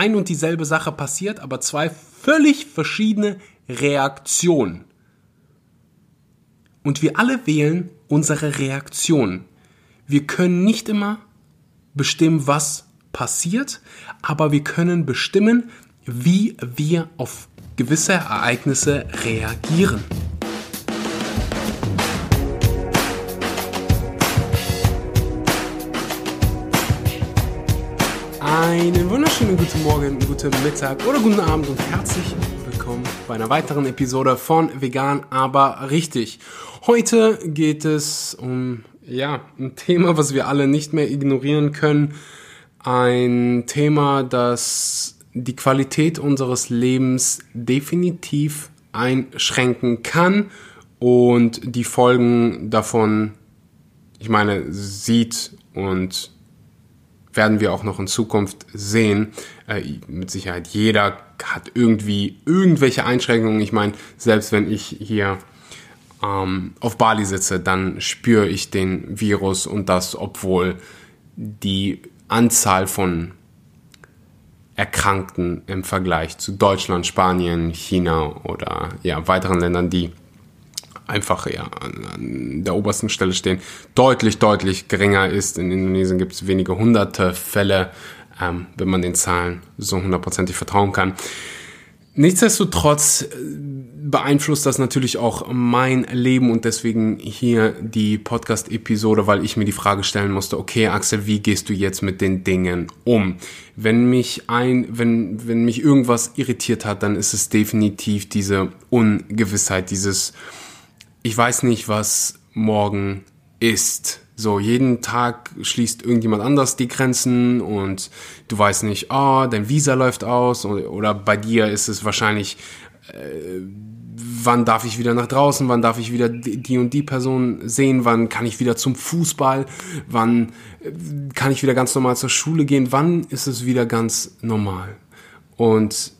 ein und dieselbe Sache passiert, aber zwei völlig verschiedene Reaktionen. Und wir alle wählen unsere Reaktion. Wir können nicht immer bestimmen, was passiert, aber wir können bestimmen, wie wir auf gewisse Ereignisse reagieren. Einen wunderschönen guten Morgen, guten Mittag oder guten Abend und herzlich willkommen bei einer weiteren Episode von Vegan, aber richtig. Heute geht es um, ja, ein Thema, was wir alle nicht mehr ignorieren können. Ein Thema, das die Qualität unseres Lebens definitiv einschränken kann und die Folgen davon, ich meine, sieht und werden wir auch noch in Zukunft sehen. Äh, mit Sicherheit jeder hat irgendwie irgendwelche Einschränkungen. Ich meine, selbst wenn ich hier ähm, auf Bali sitze, dann spüre ich den Virus und das, obwohl die Anzahl von Erkrankten im Vergleich zu Deutschland, Spanien, China oder ja, weiteren Ländern, die einfach ja, an, an der obersten Stelle stehen, deutlich, deutlich geringer ist. In Indonesien gibt es wenige hunderte Fälle, ähm, wenn man den Zahlen so hundertprozentig vertrauen kann. Nichtsdestotrotz äh, beeinflusst das natürlich auch mein Leben und deswegen hier die Podcast-Episode, weil ich mir die Frage stellen musste, okay, Axel, wie gehst du jetzt mit den Dingen um? Wenn mich ein, wenn, wenn mich irgendwas irritiert hat, dann ist es definitiv diese Ungewissheit, dieses, ich weiß nicht, was morgen ist. So, jeden Tag schließt irgendjemand anders die Grenzen und du weißt nicht, oh, dein Visa läuft aus oder, bei dir ist es wahrscheinlich, äh, wann darf ich wieder nach draußen, wann darf ich wieder die und die Person sehen, wann kann ich wieder zum Fußball, wann äh, kann ich wieder ganz normal zur Schule gehen, wann ist es wieder ganz normal. Und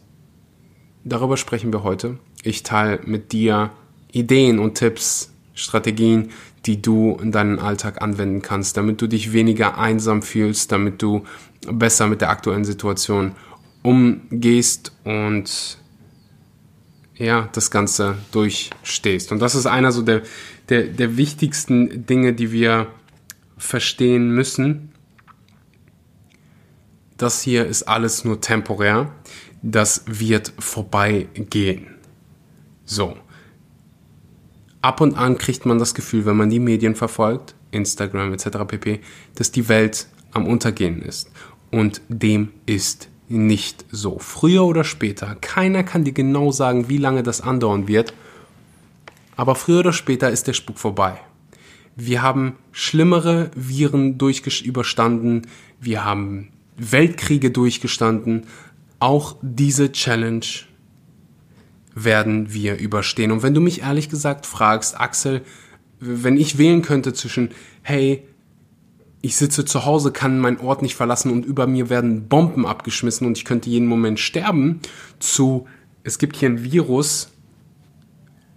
darüber sprechen wir heute. Ich teile mit dir Ideen und Tipps, Strategien, die du in deinen Alltag anwenden kannst, damit du dich weniger einsam fühlst, damit du besser mit der aktuellen Situation umgehst und ja, das Ganze durchstehst. Und das ist einer so der, der, der wichtigsten Dinge, die wir verstehen müssen. Das hier ist alles nur temporär. Das wird vorbeigehen. So ab und an kriegt man das Gefühl, wenn man die Medien verfolgt, Instagram etc. pp, dass die Welt am Untergehen ist. Und dem ist nicht so. Früher oder später, keiner kann dir genau sagen, wie lange das andauern wird, aber früher oder später ist der Spuk vorbei. Wir haben schlimmere Viren überstanden, wir haben Weltkriege durchgestanden. Auch diese Challenge werden wir überstehen. Und wenn du mich ehrlich gesagt fragst, Axel, wenn ich wählen könnte zwischen, hey, ich sitze zu Hause, kann meinen Ort nicht verlassen und über mir werden Bomben abgeschmissen und ich könnte jeden Moment sterben, zu, es gibt hier ein Virus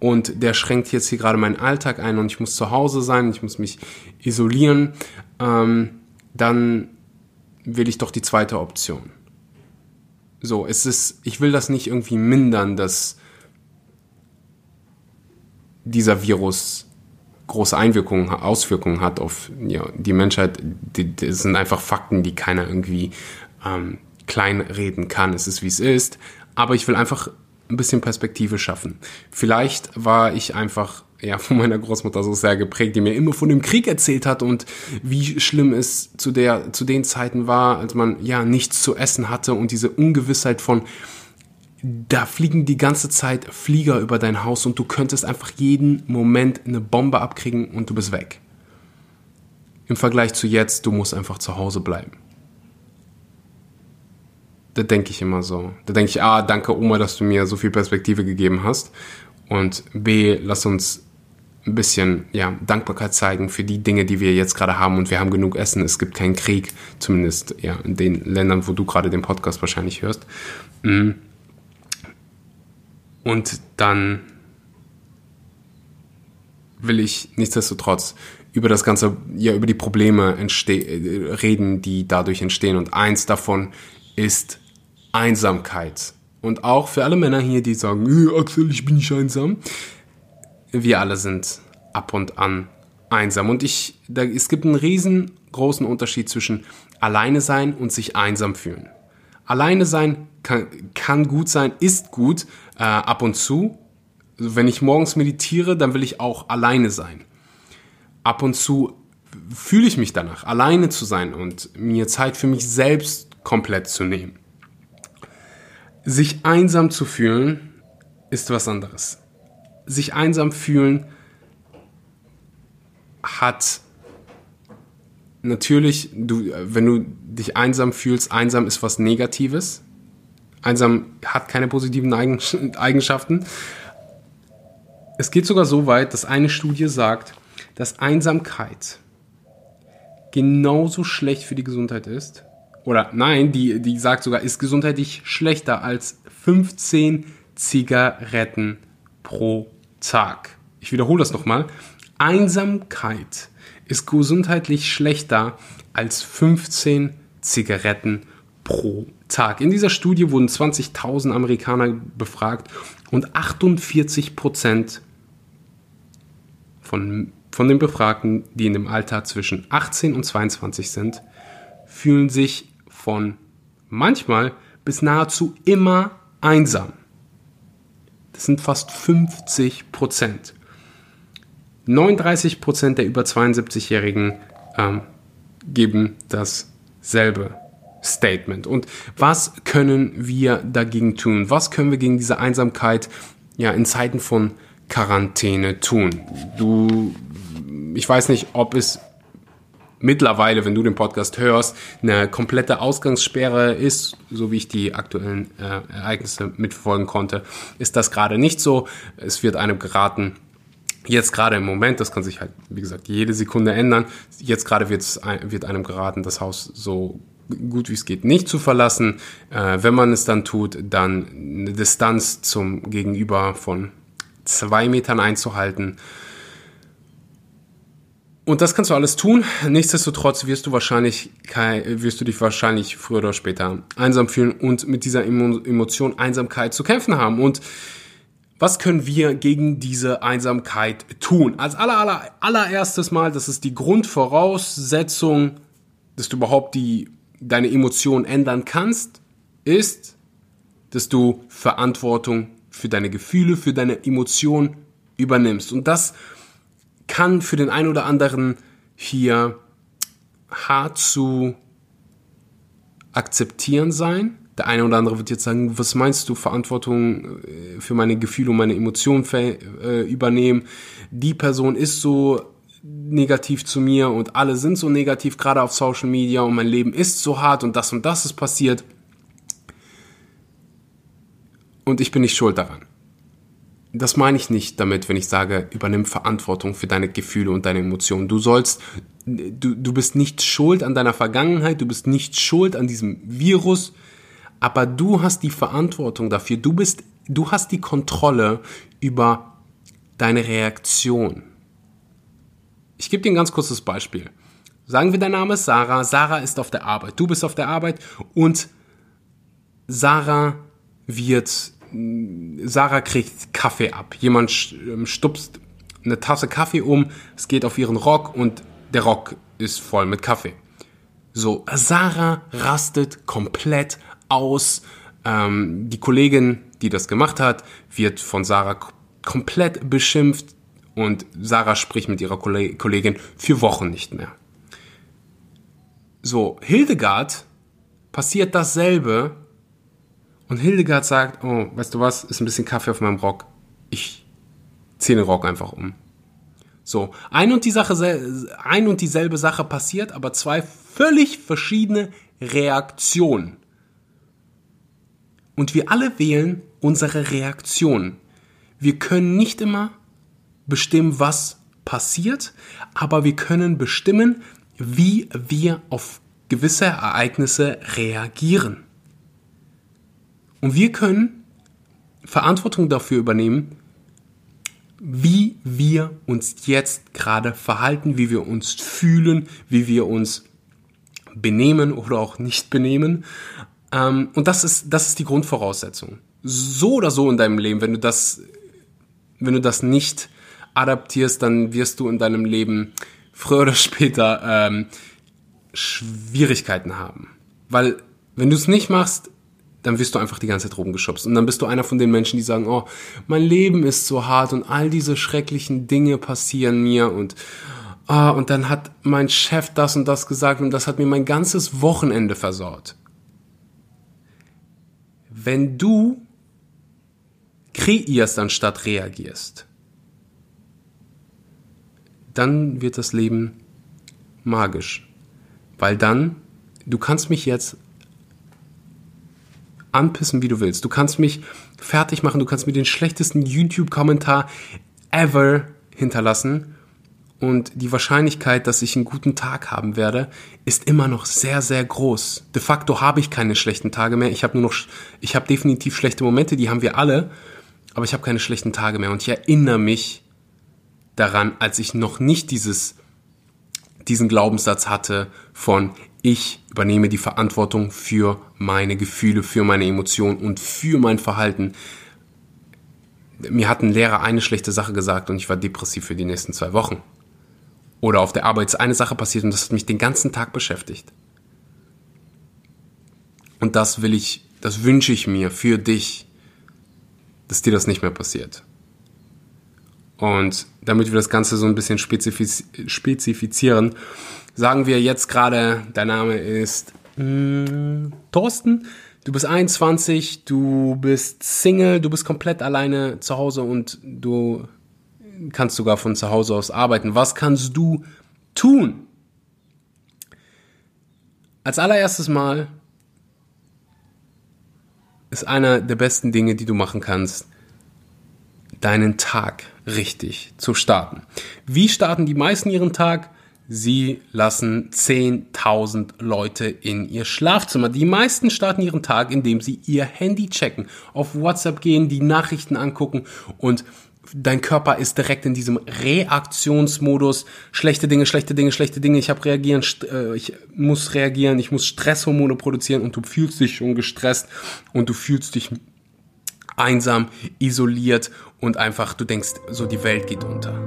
und der schränkt jetzt hier gerade meinen Alltag ein und ich muss zu Hause sein, ich muss mich isolieren, ähm, dann will ich doch die zweite Option. So, es ist, ich will das nicht irgendwie mindern, dass dieser Virus große Einwirkungen, Auswirkungen hat auf ja, die Menschheit, die, das sind einfach Fakten, die keiner irgendwie ähm, kleinreden kann. Es ist, wie es ist. Aber ich will einfach ein bisschen Perspektive schaffen. Vielleicht war ich einfach ja, von meiner Großmutter so sehr geprägt, die mir immer von dem Krieg erzählt hat und wie schlimm es zu der, zu den Zeiten war, als man ja nichts zu essen hatte und diese Ungewissheit von, da fliegen die ganze Zeit Flieger über dein Haus und du könntest einfach jeden Moment eine Bombe abkriegen und du bist weg. Im Vergleich zu jetzt, du musst einfach zu Hause bleiben. Da denke ich immer so. Da denke ich, A, danke Oma, dass du mir so viel Perspektive gegeben hast. Und B, lass uns ein bisschen ja, Dankbarkeit zeigen für die Dinge, die wir jetzt gerade haben und wir haben genug Essen. Es gibt keinen Krieg, zumindest ja, in den Ländern, wo du gerade den Podcast wahrscheinlich hörst. Mhm. Und dann will ich nichtsdestotrotz über das Ganze, ja, über die Probleme reden, die dadurch entstehen. Und eins davon ist Einsamkeit. Und auch für alle Männer hier, die sagen, hey, Axel, ich bin nicht einsam. Wir alle sind ab und an einsam. Und ich, da, es gibt einen riesengroßen Unterschied zwischen alleine sein und sich einsam fühlen. Alleine sein kann, kann gut sein, ist gut äh, ab und zu. Wenn ich morgens meditiere, dann will ich auch alleine sein. Ab und zu fühle ich mich danach, alleine zu sein und mir Zeit für mich selbst komplett zu nehmen. Sich einsam zu fühlen ist was anderes. Sich einsam fühlen hat natürlich, du, wenn du dich einsam fühlst, einsam ist was Negatives. Einsam hat keine positiven Eigenschaften. Es geht sogar so weit, dass eine Studie sagt, dass Einsamkeit genauso schlecht für die Gesundheit ist. Oder nein, die, die sagt sogar, ist gesundheitlich schlechter als 15 Zigaretten pro Tag. Ich wiederhole das nochmal. Einsamkeit ist gesundheitlich schlechter als 15 Zigaretten pro Tag. In dieser Studie wurden 20.000 Amerikaner befragt und 48 Prozent von, von den Befragten, die in dem Alter zwischen 18 und 22 sind, fühlen sich von manchmal bis nahezu immer einsam. Das sind fast 50 Prozent. 39 Prozent der über 72-Jährigen ähm, geben dasselbe Statement. Und was können wir dagegen tun? Was können wir gegen diese Einsamkeit ja in Zeiten von Quarantäne tun? Du, ich weiß nicht, ob es mittlerweile, wenn du den Podcast hörst, eine komplette Ausgangssperre ist, so wie ich die aktuellen äh, Ereignisse mitverfolgen konnte, ist das gerade nicht so. Es wird einem geraten, Jetzt gerade im Moment, das kann sich halt, wie gesagt, jede Sekunde ändern. Jetzt gerade wird einem geraten, das Haus so gut wie es geht nicht zu verlassen. Äh, wenn man es dann tut, dann eine Distanz zum Gegenüber von zwei Metern einzuhalten. Und das kannst du alles tun. Nichtsdestotrotz wirst du wahrscheinlich, wirst du dich wahrscheinlich früher oder später einsam fühlen und mit dieser Emotion Einsamkeit zu kämpfen haben. Und was können wir gegen diese Einsamkeit tun? Als aller, aller, allererstes Mal, das ist die Grundvoraussetzung, dass du überhaupt die, deine Emotionen ändern kannst, ist, dass du Verantwortung für deine Gefühle, für deine Emotionen übernimmst. Und das kann für den einen oder anderen hier hart zu akzeptieren sein, der eine oder andere wird jetzt sagen, was meinst du, Verantwortung äh, für meine Gefühle und meine Emotionen äh, übernehmen? Die Person ist so negativ zu mir und alle sind so negativ, gerade auf Social Media und mein Leben ist so hart und das und das ist passiert. Und ich bin nicht schuld daran. Das meine ich nicht damit, wenn ich sage, übernimm Verantwortung für deine Gefühle und deine Emotionen. Du sollst, du, du bist nicht schuld an deiner Vergangenheit, du bist nicht schuld an diesem Virus, aber du hast die Verantwortung dafür. Du bist, du hast die Kontrolle über deine Reaktion. Ich gebe dir ein ganz kurzes Beispiel. Sagen wir, dein Name ist Sarah. Sarah ist auf der Arbeit. Du bist auf der Arbeit und Sarah wird, Sarah kriegt Kaffee ab. Jemand ähm, stupst eine Tasse Kaffee um, es geht auf ihren Rock und der Rock ist voll mit Kaffee. So, Sarah rastet komplett aus. Ähm, die Kollegin, die das gemacht hat, wird von Sarah komplett beschimpft und Sarah spricht mit ihrer Kollegin für Wochen nicht mehr. So, Hildegard passiert dasselbe und Hildegard sagt, oh, weißt du was, ist ein bisschen Kaffee auf meinem Rock. Ich ziehe den Rock einfach um. So, ein und, die Sache, ein und dieselbe Sache passiert, aber zwei völlig verschiedene Reaktionen. Und wir alle wählen unsere Reaktion. Wir können nicht immer bestimmen, was passiert, aber wir können bestimmen, wie wir auf gewisse Ereignisse reagieren. Und wir können Verantwortung dafür übernehmen, wie wir uns jetzt gerade verhalten, wie wir uns fühlen, wie wir uns benehmen oder auch nicht benehmen. Ähm, und das ist, das ist die Grundvoraussetzung. So oder so in deinem Leben, wenn du das, wenn du das nicht adaptierst, dann wirst du in deinem Leben früher oder später ähm, Schwierigkeiten haben. Weil wenn du es nicht machst, dann wirst du einfach die ganze Zeit rumgeschubst. Und dann bist du einer von den Menschen, die sagen, oh, mein Leben ist so hart und all diese schrecklichen Dinge passieren mir und, ah, und dann hat mein Chef das und das gesagt und das hat mir mein ganzes Wochenende versaut. Wenn du kreierst anstatt reagierst, dann wird das Leben magisch. Weil dann, du kannst mich jetzt anpissen, wie du willst. Du kannst mich fertig machen, du kannst mir den schlechtesten YouTube-Kommentar ever hinterlassen. Und die Wahrscheinlichkeit, dass ich einen guten Tag haben werde, ist immer noch sehr, sehr groß. De facto habe ich keine schlechten Tage mehr. Ich habe nur noch, ich habe definitiv schlechte Momente, die haben wir alle. Aber ich habe keine schlechten Tage mehr. Und ich erinnere mich daran, als ich noch nicht dieses, diesen Glaubenssatz hatte von, ich übernehme die Verantwortung für meine Gefühle, für meine Emotionen und für mein Verhalten. Mir hat ein Lehrer eine schlechte Sache gesagt und ich war depressiv für die nächsten zwei Wochen. Oder auf der Arbeit ist eine Sache passiert und das hat mich den ganzen Tag beschäftigt. Und das will ich, das wünsche ich mir für dich, dass dir das nicht mehr passiert. Und damit wir das Ganze so ein bisschen spezifiz spezifizieren, sagen wir jetzt gerade, dein Name ist mh, hm, Thorsten, du bist 21, du bist Single, du bist komplett alleine zu Hause und du kannst sogar von zu Hause aus arbeiten. Was kannst du tun? Als allererstes Mal ist einer der besten Dinge, die du machen kannst, deinen Tag richtig zu starten. Wie starten die meisten ihren Tag? Sie lassen 10.000 Leute in ihr Schlafzimmer. Die meisten starten ihren Tag, indem sie ihr Handy checken, auf WhatsApp gehen, die Nachrichten angucken und dein Körper ist direkt in diesem Reaktionsmodus. Schlechte Dinge, schlechte Dinge, schlechte Dinge. Ich habe reagieren, äh, ich muss reagieren, ich muss Stresshormone produzieren und du fühlst dich schon gestresst und du fühlst dich einsam, isoliert und einfach, du denkst, so die Welt geht unter.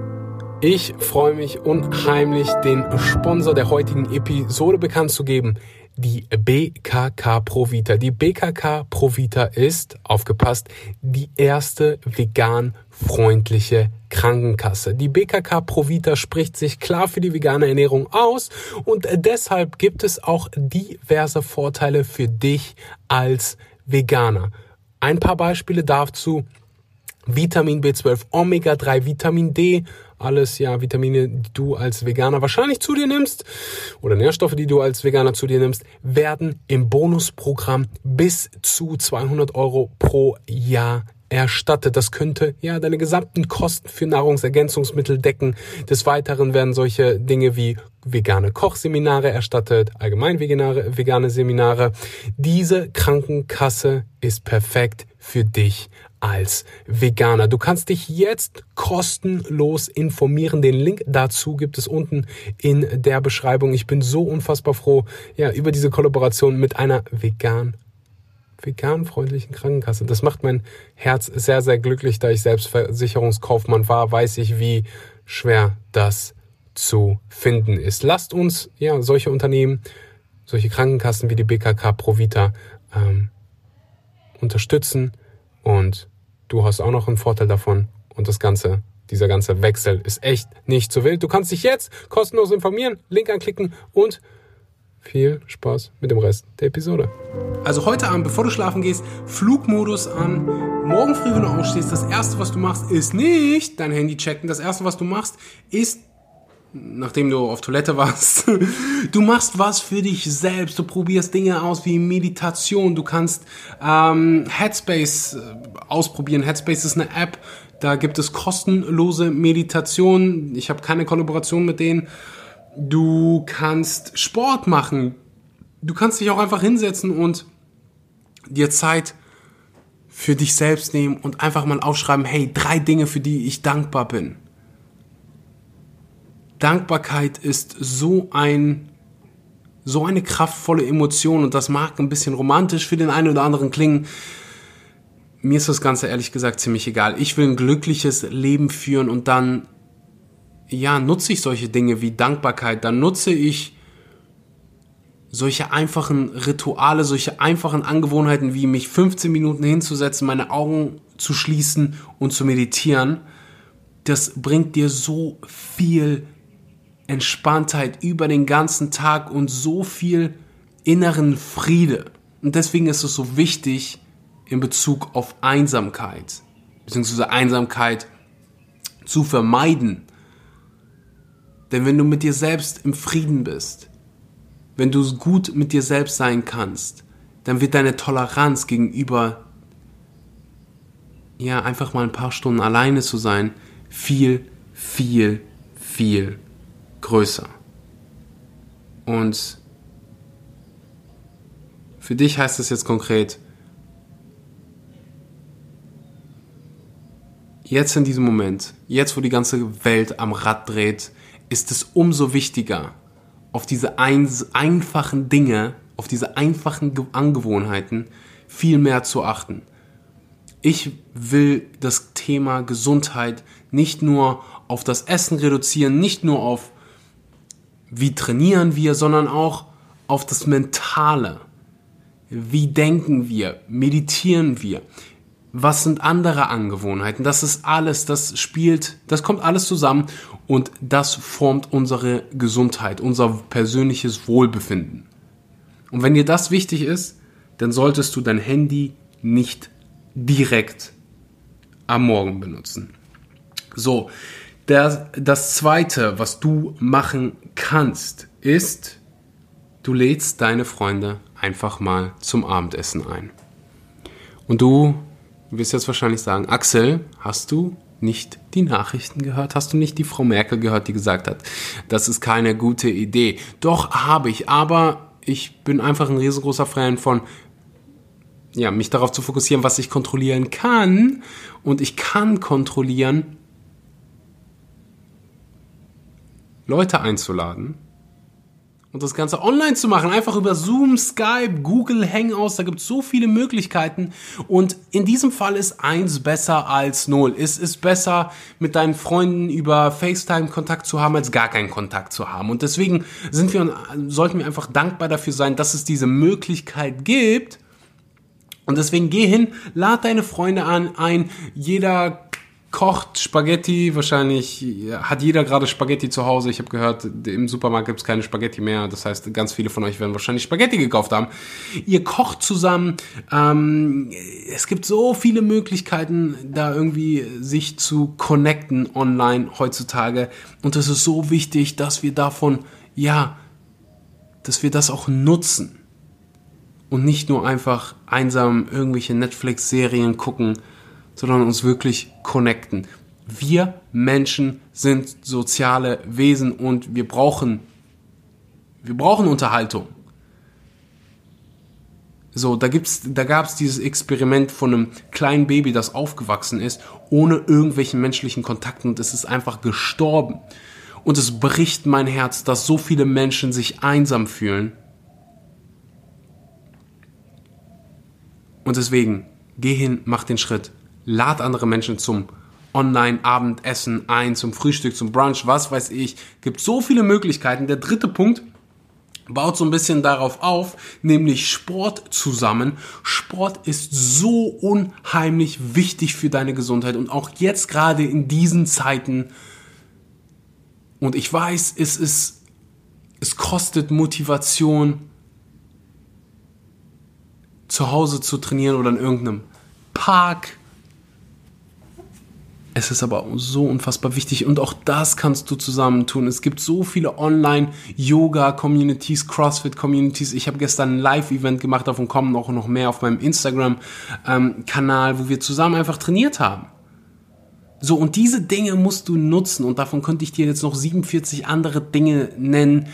Ich freue mich unheimlich, den Sponsor der heutigen Episode bekannt zu geben, die BKK Provita. Die BKK Provita ist, aufgepasst, die erste vegan freundliche Krankenkasse. Die BKK Provita spricht sich klar für die vegane Ernährung aus und deshalb gibt es auch diverse Vorteile für dich als Veganer. Ein paar Beispiele dazu. Vitamin B12, Omega-3, Vitamin D, alles ja Vitamine, die du als Veganer wahrscheinlich zu dir nimmst oder Nährstoffe, die du als Veganer zu dir nimmst, werden im Bonusprogramm bis zu 200 Euro pro Jahr erstattet. Das könnte ja deine gesamten Kosten für Nahrungsergänzungsmittel decken. Des Weiteren werden solche Dinge wie vegane Kochseminare erstattet, allgemein vegane, vegane Seminare. Diese Krankenkasse ist perfekt für dich als Veganer. Du kannst dich jetzt kostenlos informieren. Den Link dazu gibt es unten in der Beschreibung. Ich bin so unfassbar froh, ja, über diese Kollaboration mit einer vegan veganfreundlichen Krankenkasse. Das macht mein Herz sehr, sehr glücklich, da ich selbst Versicherungskaufmann war, weiß ich, wie schwer das zu finden ist. Lasst uns ja solche Unternehmen, solche Krankenkassen wie die BKK Provita ähm, unterstützen und du hast auch noch einen Vorteil davon und das Ganze, dieser ganze Wechsel ist echt nicht so wild. Du kannst dich jetzt kostenlos informieren, Link anklicken und viel Spaß mit dem Rest der Episode. Also heute Abend, bevor du schlafen gehst, Flugmodus an. Morgen früh, wenn du aufstehst, das erste, was du machst, ist nicht dein Handy checken. Das erste, was du machst, ist nachdem du auf Toilette warst. Du machst was für dich selbst. Du probierst Dinge aus wie Meditation. Du kannst ähm, Headspace äh, ausprobieren. Headspace ist eine App. Da gibt es kostenlose Meditation. Ich habe keine Kollaboration mit denen. Du kannst Sport machen. Du kannst dich auch einfach hinsetzen und dir Zeit für dich selbst nehmen und einfach mal aufschreiben, hey, drei Dinge, für die ich dankbar bin. Dankbarkeit ist so ein so eine kraftvolle Emotion und das mag ein bisschen romantisch für den einen oder anderen klingen. Mir ist das Ganze ehrlich gesagt ziemlich egal. Ich will ein glückliches Leben führen und dann, ja, nutze ich solche Dinge wie Dankbarkeit, dann nutze ich solche einfachen Rituale, solche einfachen Angewohnheiten wie mich 15 Minuten hinzusetzen, meine Augen zu schließen und zu meditieren, das bringt dir so viel Entspanntheit über den ganzen Tag und so viel inneren Friede. Und deswegen ist es so wichtig in Bezug auf Einsamkeit, beziehungsweise Einsamkeit zu vermeiden. Denn wenn du mit dir selbst im Frieden bist, wenn du gut mit dir selbst sein kannst, dann wird deine Toleranz gegenüber, ja, einfach mal ein paar Stunden alleine zu sein, viel, viel, viel größer. Und für dich heißt es jetzt konkret, jetzt in diesem Moment, jetzt wo die ganze Welt am Rad dreht, ist es umso wichtiger, auf diese ein, einfachen Dinge, auf diese einfachen Angewohnheiten viel mehr zu achten. Ich will das Thema Gesundheit nicht nur auf das Essen reduzieren, nicht nur auf wie trainieren wir, sondern auch auf das Mentale. Wie denken wir? Meditieren wir? Was sind andere Angewohnheiten? Das ist alles, das spielt, das kommt alles zusammen und das formt unsere Gesundheit, unser persönliches Wohlbefinden. Und wenn dir das wichtig ist, dann solltest du dein Handy nicht direkt am Morgen benutzen. So, das, das zweite, was du machen kannst, ist, du lädst deine Freunde einfach mal zum Abendessen ein. Und du wirst jetzt wahrscheinlich sagen, Axel, hast du nicht die Nachrichten gehört? Hast du nicht die Frau Merkel gehört, die gesagt hat, das ist keine gute Idee? Doch, habe ich, aber ich bin einfach ein riesengroßer Fan von, ja, mich darauf zu fokussieren, was ich kontrollieren kann. Und ich kann kontrollieren, Leute einzuladen und das Ganze online zu machen, einfach über Zoom, Skype, Google Hangouts, da gibt es so viele Möglichkeiten. Und in diesem Fall ist eins besser als null. Es ist besser, mit deinen Freunden über FaceTime Kontakt zu haben, als gar keinen Kontakt zu haben. Und deswegen sind wir, sollten wir einfach dankbar dafür sein, dass es diese Möglichkeit gibt. Und deswegen geh hin, lad deine Freunde an, ein, jeder kocht Spaghetti, wahrscheinlich hat jeder gerade Spaghetti zu Hause. Ich habe gehört, im Supermarkt gibt es keine Spaghetti mehr. Das heißt, ganz viele von euch werden wahrscheinlich Spaghetti gekauft haben. Ihr kocht zusammen. Ähm, es gibt so viele Möglichkeiten, da irgendwie sich zu connecten online heutzutage. Und es ist so wichtig, dass wir davon, ja, dass wir das auch nutzen. Und nicht nur einfach einsam irgendwelche Netflix-Serien gucken, sondern uns wirklich connecten. Wir Menschen sind soziale Wesen und wir brauchen, wir brauchen Unterhaltung. So, da da gab's dieses Experiment von einem kleinen Baby, das aufgewachsen ist, ohne irgendwelchen menschlichen Kontakten und es ist einfach gestorben. Und es bricht mein Herz, dass so viele Menschen sich einsam fühlen. Und deswegen, geh hin, mach den Schritt lad andere Menschen zum Online-Abendessen ein, zum Frühstück, zum Brunch, was weiß ich. Gibt so viele Möglichkeiten. Der dritte Punkt baut so ein bisschen darauf auf, nämlich Sport zusammen. Sport ist so unheimlich wichtig für deine Gesundheit und auch jetzt gerade in diesen Zeiten. Und ich weiß, es ist, es kostet Motivation, zu Hause zu trainieren oder in irgendeinem Park es ist aber so unfassbar wichtig und auch das kannst du zusammentun. Es gibt so viele Online-Yoga-Communities, CrossFit-Communities. Ich habe gestern ein Live-Event gemacht, davon kommen auch noch mehr auf meinem Instagram-Kanal, wo wir zusammen einfach trainiert haben. So, und diese Dinge musst du nutzen und davon könnte ich dir jetzt noch 47 andere Dinge nennen.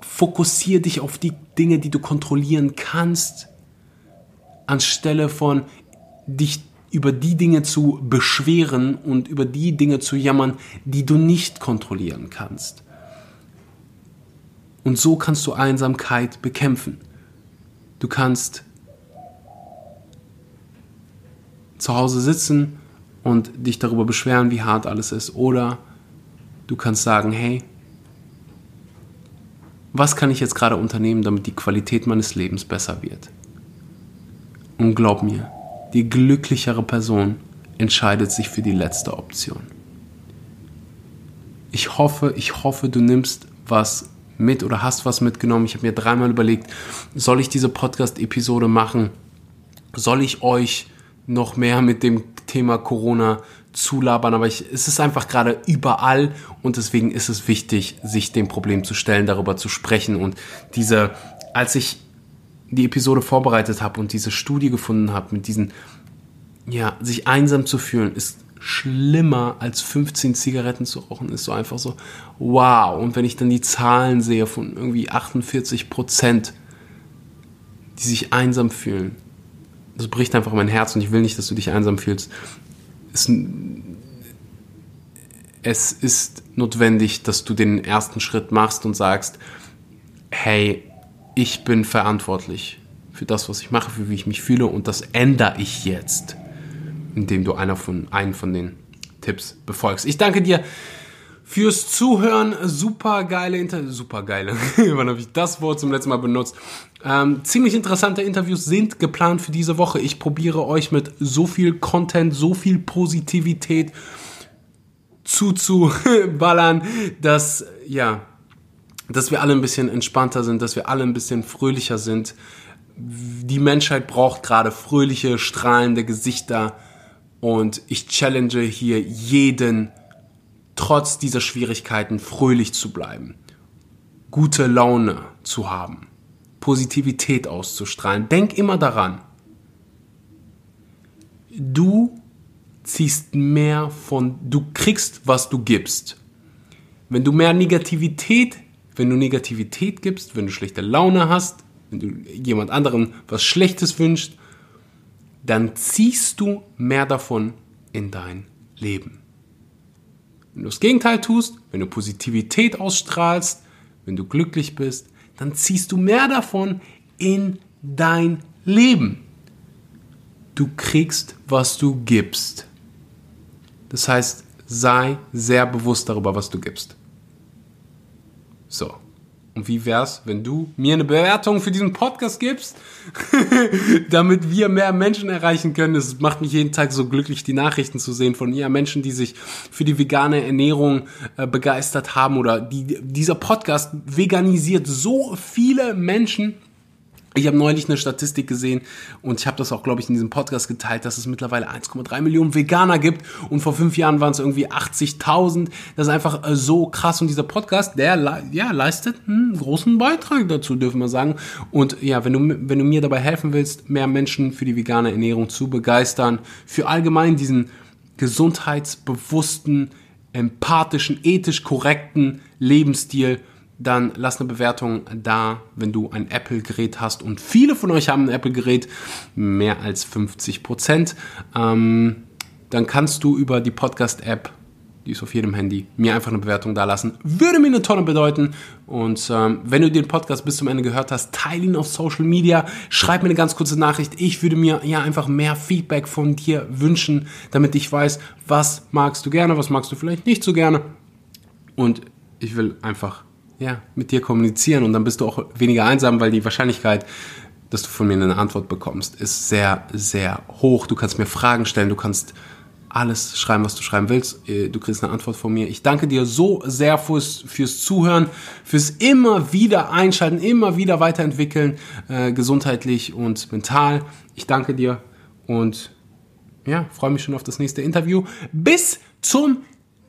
Fokussiere dich auf die Dinge, die du kontrollieren kannst, anstelle von dich über die Dinge zu beschweren und über die Dinge zu jammern, die du nicht kontrollieren kannst. Und so kannst du Einsamkeit bekämpfen. Du kannst zu Hause sitzen und dich darüber beschweren, wie hart alles ist. Oder du kannst sagen, hey, was kann ich jetzt gerade unternehmen, damit die Qualität meines Lebens besser wird? Und glaub mir, die glücklichere Person entscheidet sich für die letzte Option. Ich hoffe, ich hoffe, du nimmst was mit oder hast was mitgenommen. Ich habe mir dreimal überlegt, soll ich diese Podcast-Episode machen? Soll ich euch noch mehr mit dem Thema Corona zulabern, aber ich, es ist einfach gerade überall und deswegen ist es wichtig, sich dem Problem zu stellen, darüber zu sprechen und diese, als ich die Episode vorbereitet habe und diese Studie gefunden habe mit diesen, ja, sich einsam zu fühlen, ist schlimmer als 15 Zigaretten zu rauchen, ist so einfach so, wow. Und wenn ich dann die Zahlen sehe von irgendwie 48 Prozent, die sich einsam fühlen, das bricht einfach mein Herz und ich will nicht, dass du dich einsam fühlst es, es ist notwendig, dass du den ersten Schritt machst und sagst, hey, ich bin verantwortlich für das, was ich mache, für wie ich mich fühle und das ändere ich jetzt, indem du einer von, einen von den Tipps befolgst. Ich danke dir fürs Zuhören. Super geile Interviews. Super geile. Wann habe ich das Wort zum letzten Mal benutzt? Ähm, ziemlich interessante Interviews sind geplant für diese Woche. Ich probiere euch mit so viel Content, so viel Positivität zuzuballern, dass, ja, dass wir alle ein bisschen entspannter sind, dass wir alle ein bisschen fröhlicher sind. Die Menschheit braucht gerade fröhliche, strahlende Gesichter und ich challenge hier jeden, trotz dieser Schwierigkeiten fröhlich zu bleiben, gute Laune zu haben, Positivität auszustrahlen. Denk immer daran, du ziehst mehr von, du kriegst, was du gibst. Wenn du mehr Negativität, wenn du Negativität gibst, wenn du schlechte Laune hast, wenn du jemand anderem was Schlechtes wünschst, dann ziehst du mehr davon in dein Leben. Wenn du das Gegenteil tust, wenn du Positivität ausstrahlst, wenn du glücklich bist, dann ziehst du mehr davon in dein Leben. Du kriegst, was du gibst. Das heißt, sei sehr bewusst darüber, was du gibst. So. Und wie wär's, wenn du mir eine Bewertung für diesen Podcast gibst, damit wir mehr Menschen erreichen können? Es macht mich jeden Tag so glücklich, die Nachrichten zu sehen von ihr Menschen, die sich für die vegane Ernährung äh, begeistert haben oder die, dieser Podcast veganisiert so viele Menschen ich habe neulich eine Statistik gesehen und ich habe das auch, glaube ich, in diesem Podcast geteilt, dass es mittlerweile 1,3 Millionen Veganer gibt und vor fünf Jahren waren es irgendwie 80.000. Das ist einfach äh, so krass und dieser Podcast, der ja, leistet einen großen Beitrag dazu, dürfen wir sagen. Und ja, wenn du, wenn du mir dabei helfen willst, mehr Menschen für die vegane Ernährung zu begeistern, für allgemein diesen gesundheitsbewussten, empathischen, ethisch korrekten Lebensstil, dann lass eine Bewertung da, wenn du ein Apple-Gerät hast. Und viele von euch haben ein Apple-Gerät, mehr als 50 Prozent. Ähm, dann kannst du über die Podcast-App, die ist auf jedem Handy, mir einfach eine Bewertung da lassen. Würde mir eine Tonne bedeuten. Und ähm, wenn du den Podcast bis zum Ende gehört hast, teile ihn auf Social Media, schreib mir eine ganz kurze Nachricht. Ich würde mir ja einfach mehr Feedback von dir wünschen, damit ich weiß, was magst du gerne, was magst du vielleicht nicht so gerne. Und ich will einfach ja, mit dir kommunizieren und dann bist du auch weniger einsam, weil die Wahrscheinlichkeit, dass du von mir eine Antwort bekommst, ist sehr, sehr hoch. Du kannst mir Fragen stellen, du kannst alles schreiben, was du schreiben willst. Äh, du kriegst eine Antwort von mir. Ich danke dir so sehr fürs, fürs Zuhören, fürs immer wieder einschalten, immer wieder weiterentwickeln, äh, gesundheitlich und mental. Ich danke dir und ja, freue mich schon auf das nächste Interview. Bis zum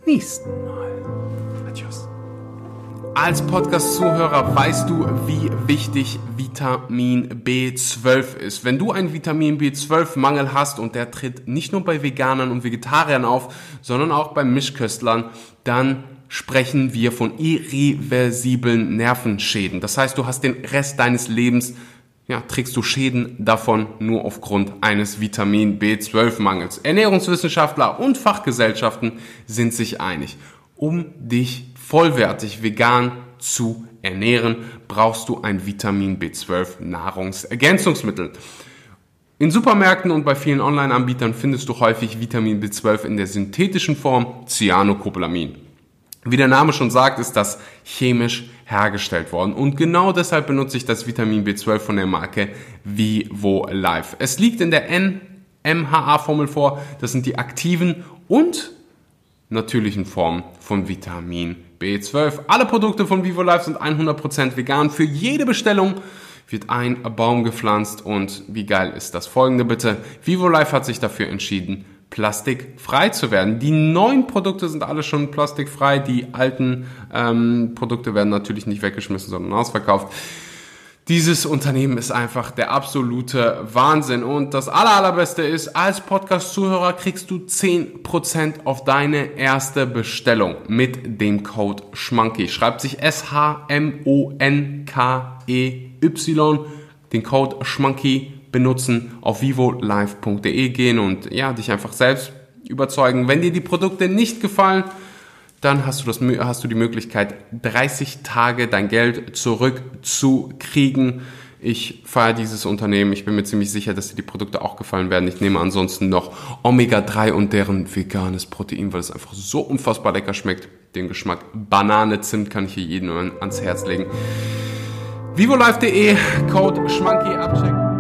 nächsten Mal. Adios. Als Podcast-Zuhörer weißt du, wie wichtig Vitamin B12 ist. Wenn du einen Vitamin B12-Mangel hast und der tritt nicht nur bei Veganern und Vegetariern auf, sondern auch bei Mischköstlern, dann sprechen wir von irreversiblen Nervenschäden. Das heißt, du hast den Rest deines Lebens ja, trägst du Schäden davon nur aufgrund eines Vitamin B12-Mangels. Ernährungswissenschaftler und Fachgesellschaften sind sich einig. Um dich vollwertig vegan zu ernähren, brauchst du ein Vitamin B12 Nahrungsergänzungsmittel. In Supermärkten und bei vielen Online-Anbietern findest du häufig Vitamin B12 in der synthetischen Form Cyanocobalamin. Wie der Name schon sagt, ist das chemisch hergestellt worden und genau deshalb benutze ich das Vitamin B12 von der Marke Vivo Life. Es liegt in der NMHA-Formel vor, das sind die aktiven und natürlichen Formen von Vitamin B12. Alle Produkte von Vivo Life sind 100% vegan. Für jede Bestellung wird ein Baum gepflanzt und wie geil ist das folgende bitte. Vivo Life hat sich dafür entschieden, plastikfrei zu werden. Die neuen Produkte sind alle schon plastikfrei, die alten ähm, Produkte werden natürlich nicht weggeschmissen, sondern ausverkauft. Dieses Unternehmen ist einfach der absolute Wahnsinn. Und das aller, allerbeste ist, als Podcast-Zuhörer kriegst du 10% auf deine erste Bestellung mit dem Code SCHMANKY. Schreibt sich S-H-M-O-N-K-E-Y. Den Code SCHMANKY benutzen, auf vivolive.de gehen und ja, dich einfach selbst überzeugen. Wenn dir die Produkte nicht gefallen, dann hast du, das, hast du die Möglichkeit, 30 Tage dein Geld zurückzukriegen. Ich feiere dieses Unternehmen. Ich bin mir ziemlich sicher, dass dir die Produkte auch gefallen werden. Ich nehme ansonsten noch Omega-3 und deren veganes Protein, weil es einfach so unfassbar lecker schmeckt. Den Geschmack Banane, Zimt kann ich hier jedem ans Herz legen. VivoLife.de, Code Schmanky abchecken.